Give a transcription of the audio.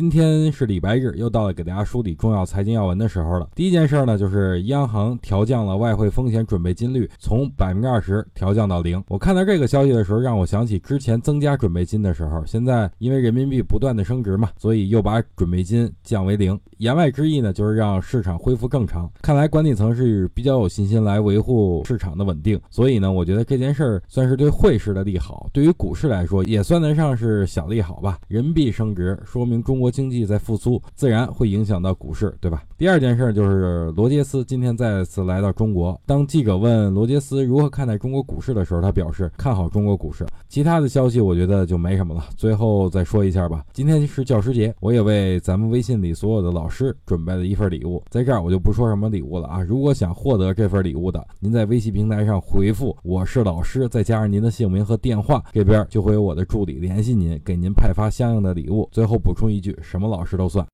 今天是礼拜日，又到了给大家梳理重要财经要闻的时候了。第一件事呢，就是央行调降了外汇风险准备金率，从百分之二十调降到零。我看到这个消息的时候，让我想起之前增加准备金的时候，现在因为人民币不断的升值嘛，所以又把准备金降为零。言外之意呢，就是让市场恢复正常。看来管理层是比较有信心来维护市场的稳定，所以呢，我觉得这件事儿算是对汇市的利好，对于股市来说也算得上是小利好吧。人民币升值，说明中国。经济在复苏，自然会影响到股市，对吧？第二件事就是罗杰斯今天再次来到中国。当记者问罗杰斯如何看待中国股市的时候，他表示看好中国股市。其他的消息我觉得就没什么了。最后再说一下吧，今天是教师节，我也为咱们微信里所有的老师准备了一份礼物。在这儿我就不说什么礼物了啊。如果想获得这份礼物的，您在微信平台上回复“我是老师”，再加上您的姓名和电话，这边就会有我的助理联系您，给您派发相应的礼物。最后补充一句。什么老师都算。